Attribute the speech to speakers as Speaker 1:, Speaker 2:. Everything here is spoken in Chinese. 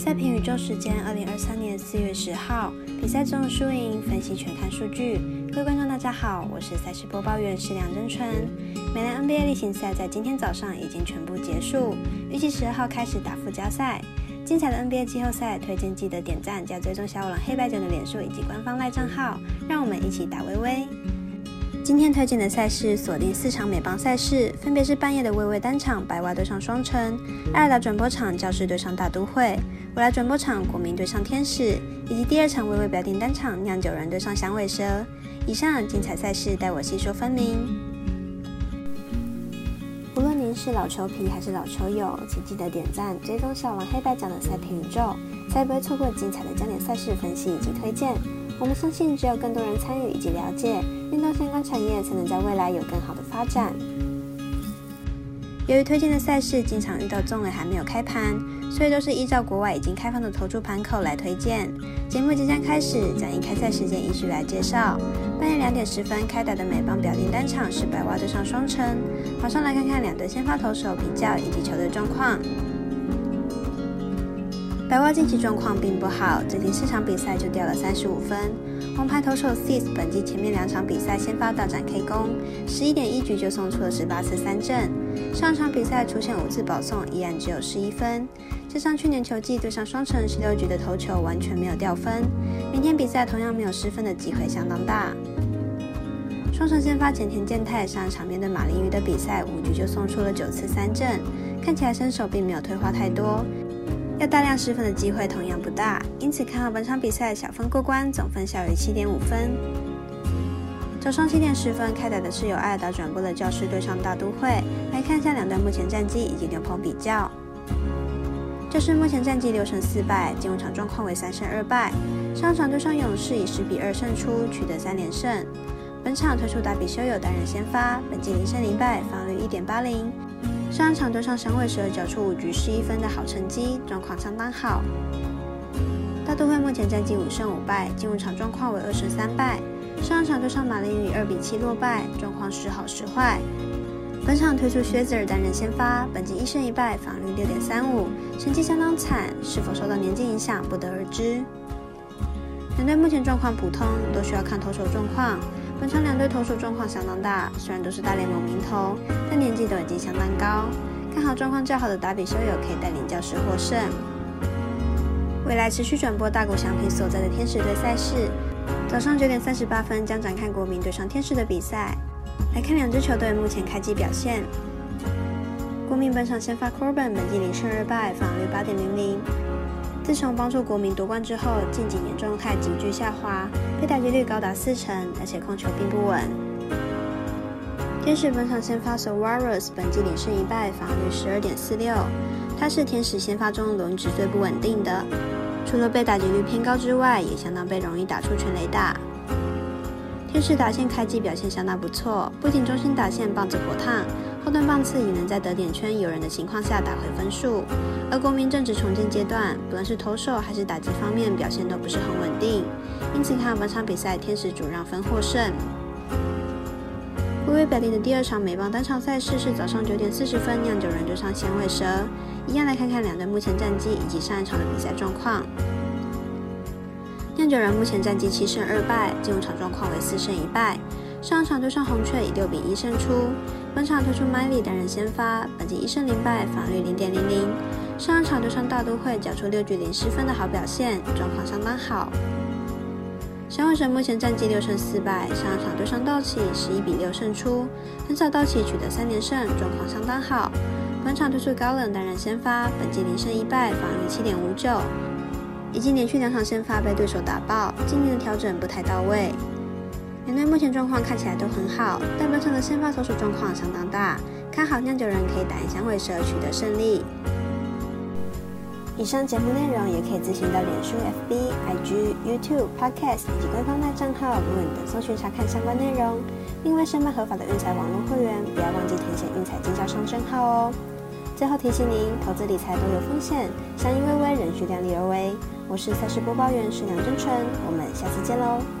Speaker 1: 赛评宇宙时间，二零二三年四月十号，比赛中输赢分析全看数据。各位观众，大家好，我是赛事播报员石梁真纯。美篮 NBA 例行赛在今天早上已经全部结束，预计十二号开始打附加赛。精彩的 NBA 季后赛推荐，记得点赞加追踪小五郎黑白卷的脸书以及官方赖账号，让我们一起打微微。今天推荐的赛事锁定四场美邦赛事，分别是半夜的微微单场白袜对上双城，艾尔达转播场教士对上大都会，未来转播场国民对上天使，以及第二场微微表定单场酿酒人对上响尾蛇。以上精彩赛事带我细说分明。无论您是老球皮还是老球友，请记得点赞、追踪小王黑白奖的赛评宇宙，才不会错过精彩的焦点赛事分析以及推荐。我们相信，只有更多人参与以及了解运动相关产业，才能在未来有更好的发展。由于推荐的赛事经常遇到中尾还没有开盘，所以都是依照国外已经开放的投注盘口来推荐。节目即将开始，将以开赛时间依序来介绍。半夜两点十分开打的美邦表定单场是白袜对上双城。马上来看看两队先发投手比较以及球队状况。白袜近期状况并不好，最近四场比赛就掉了三十五分。王牌投手 Sis 本季前面两场比赛先发大展 K 攻，十一点一局就送出了十八次三振。上场比赛出现五次保送，依然只有十一分。加上去年球季对上双城十六局的投球完全没有掉分，明天比赛同样没有失分的机会相当大。双城先发前田健太上场面对马林鱼的比赛，五局就送出了九次三振，看起来身手并没有退化太多。要大量失分的机会同样不大，因此看好本场比赛小分过关，总分小于七点五分。早上七点十分开打的是由艾尔达转播的教室对上大都会，来看一下两队目前战绩以及牛棚比较。教师目前战绩六胜四败，进入场状况为三胜二败。上场对上勇士以十比二胜出，取得三连胜。本场推出达比修友担任先发，本季零胜零败，防率一点八零。上一场对上响尾蛇，缴出五局十一分的好成绩，状况相当好。大都会目前战绩五胜五败，进入场状况为二胜三败。上一场对上马林鱼二比七落败，状况时好时坏。本场推出靴子尔担任先发，本季一胜一败，防率六点三五，成绩相当惨，是否受到年纪影响不得而知。两队目前状况普通，都需要看投手状况。本场两队投手状况相当大，虽然都是大联盟名头，但年纪都已经相当高。看好状况较好的达比修友可以带领教师获胜。未来持续转播大谷翔平所在的天使队赛事，早上九点三十八分将展开国民对上天使的比赛。来看两支球队目前开季表现。国民本场先发 Corbin，本季零胜二败，防御八点零零。自从帮助国民夺冠之后，近几年状态急剧下滑，被打击率高达四成，而且控球并不稳。天使本场先发手 Warriors 本季零胜一败，防御十二点四六。他是天使先发中轮值最不稳定的，除了被打击率偏高之外，也相当被容易打出全垒打。天使打线开季表现相当不错，不仅中心打线棒子火烫。后段棒次也能在得点圈有人的情况下打回分数，而国民正值重建阶段，不论是投手还是打击方面表现都不是很稳定，因此看本场比赛天使主让分获胜。微微表定的第二场美棒单场赛事是早上九点四十分酿酒人对上响尾蛇，一样来看看两队目前战绩以及上一场的比赛状况。酿酒人目前战绩七胜二败，进入场状况为四胜一败。上一场对上红雀以六比一胜出，本场推出 Miley 担任先发，本季一胜零败，防率零点零零。上场对上大都会缴出六局零失分的好表现，状况相当好。响尾蛇目前战绩六胜四败，上场对上道奇十一比六胜出，横扫道奇取得三连胜，状况相当好。本场推出高冷担任先发，本季零胜一败，防率七点五九。已经连续两场先发被对手打爆，今年的调整不太到位。两队目前状况看起来都很好，但本场的先发投手状况相当大，看好酿酒人可以打赢响尾蛇取得胜利。以上节目内容也可以自行到脸书、FB、IG、YouTube、Podcast 以及官方大账号 Moon 等搜寻查看相关内容。另外，申办合法的运彩网络会员，不要忘记填写运彩经销商证号哦。最后提醒您，投资理财都有风险，相依微微，仍需量力而为。我是赛事播报员石梁真纯，我们下次见喽。